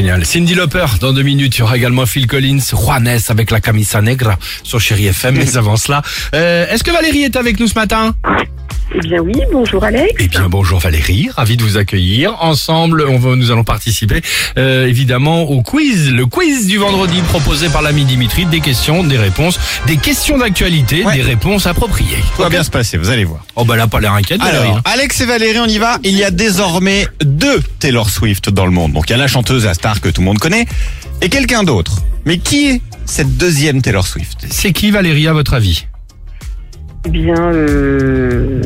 génial. Cindy Lauper, dans deux minutes, il y aura également Phil Collins, Juanes avec la camisa negra sur Chéri FM, mais avant cela, euh, est-ce que Valérie est avec nous ce matin? Eh bien oui, bonjour Alex. Eh bien bonjour Valérie, ravi de vous accueillir. Ensemble, on va, nous allons participer euh, évidemment au quiz, le quiz du vendredi proposé par l'ami Dimitri, des questions, des réponses, des questions d'actualité, Ouais. des réponses appropriées. Tout va bien se passer, vous allez voir. Oh bah là, pas l'air inquiète Valérie. Alors, hein. Alex et Valérie, on y va. Il y a désormais deux Taylor Swift dans le monde. Donc, il y a la chanteuse, la star que tout le monde connaît, et quelqu'un d'autre. Mais qui est cette deuxième Taylor Swift? C'est qui Valérie à votre avis? Eh bien, euh,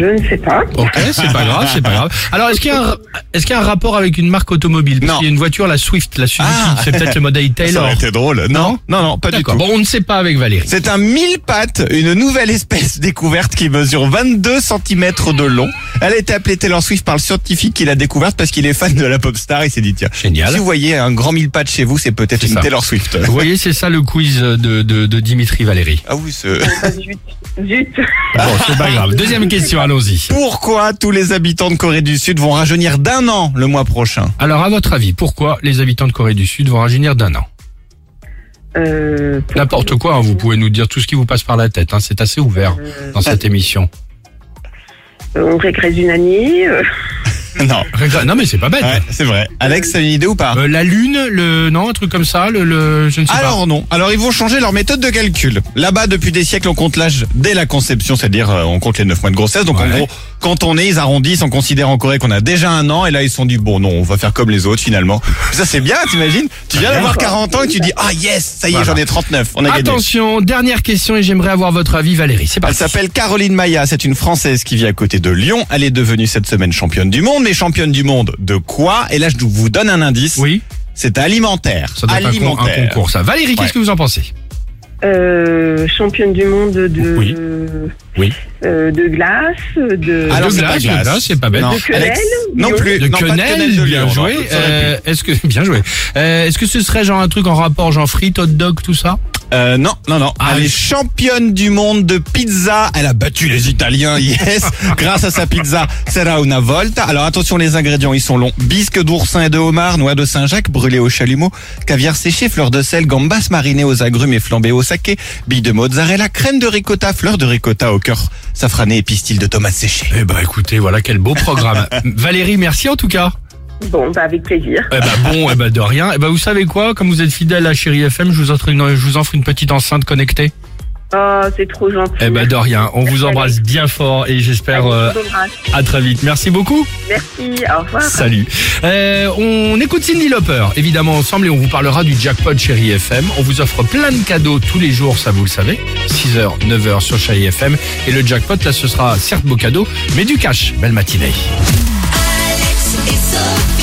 je ne sais pas. Ok, c'est pas grave, c'est pas grave. Alors, est-ce qu'il y a un, est-ce qu'il y a un rapport avec une marque automobile? Parce Non. qu'il y a une voiture, la Swift, la Suzuki, Ah. c'est peut-être le modèle Ça Taylor. aurait été drôle. Non, non, non, pas du tout. Bon, on ne sait pas avec Valérie. C'est un mille pattes, une nouvelle espèce découverte qui mesure 22 cm de long. Elle a été appelée Taylor Swift par le scientifique qui l'a découverte parce qu'il est fan de la pop star. Il s'est dit tiens, Génial. si vous voyez un grand mille pattes chez vous, c'est peut-être C'est une ça. Taylor Swift. Vous voyez, c'est ça le quiz de, de, de Dimitri Valérie. Ah oui, c'est... Zut, zut. Bon, c'est pas grave. Deuxième question, allons-y. Pourquoi tous les habitants de Corée du Sud vont rajeunir d'un an le mois prochain Alors, à votre avis, pourquoi les habitants de Corée du Sud vont rajeunir d'un an Euh, N'importe quoi, hein, vous pouvez nous dire tout ce qui vous passe par la tête. hein, c'est assez ouvert Euh, dans cette émission. on régresse une année. Non. Non, mais c'est pas bête. Ouais, c'est vrai. Alex, t'as une idée ou pas? Euh, la lune, le non, un truc comme ça, le, le je ne sais Alors non. Alors ils vont changer leur méthode de calcul. Là-bas, depuis des siècles, on compte l'âge dès la conception, c'est-à-dire euh, on compte les 9 mois de grossesse. Donc en Ouais. gros, quand on est, ils arrondissent, on considère en Corée qu'on a déjà un an. Et là, ils se sont dit, bon non, on va faire comme les autres finalement. Ça c'est bien, t'imagines? Tu viens d'avoir 40 ans et tu dis, ah yes, ça y est, Voilà. j'en ai 39. On a gagné. Attention, dernière question et j'aimerais avoir votre avis, Valérie. C'est Elle parti. s'appelle Caroline Maya, c'est une Française qui vit à côté de Lyon. Elle est devenue cette semaine championne du monde, mais championne du monde de quoi? Et là, je vous donne un indice. Oui, C'est alimentaire. ça doit être un, con- un alimentaire. concours, ça. Valérie, qu'est-ce Ouais. que vous en pensez? Euh, championne du monde de. Oui. Oui. euh, de glace, de. Alors, de glace, c'est pas bête. Non, De quenelle, Alex, non plus. De non, pas quenelle, de bien Lyon, joué. alors, ça aurait pu. Euh, est-ce que bien joué euh, Est-ce que ce serait genre un truc en rapport genre frites, hot dog, tout ça? Euh, non, non, non. Ah, Elle est championne du monde de pizza. Elle a battu les Italiens, yes, grâce à sa pizza Serra una volta. Alors attention, les ingrédients, ils sont longs. Bisque d'oursin et de homard, noix de Saint-Jacques brûlées au chalumeau, caviar séché, fleur de sel, gambas marinées aux agrumes et flambées au saké, billes de mozzarella, crème de ricotta, fleur de ricotta au cœur safrané et pistil de tomates séchées. Eh ben écoutez, voilà quel beau programme. Valérie, merci en tout cas. Bon, bah avec plaisir. Eh ben bon, eh ben de rien. Eh ben vous savez quoi? Comme vous êtes fidèle à Chéri FM, je vous offre une, je vous offre une petite enceinte connectée. Oh, c'est trop gentil. Eh ben de rien. On vous embrasse bien fort et j'espère euh, à très vite. Merci beaucoup. Merci, au revoir. Salut. Euh, on écoute Cindy Lauper, évidemment ensemble, et on vous parlera du jackpot Chéri FM. On vous offre plein de cadeaux tous les jours, ça vous le savez. 6h, 9h sur Chéri FM. Et le jackpot, là, ce sera certes beau cadeau, mais du cash. Belle matinée. love.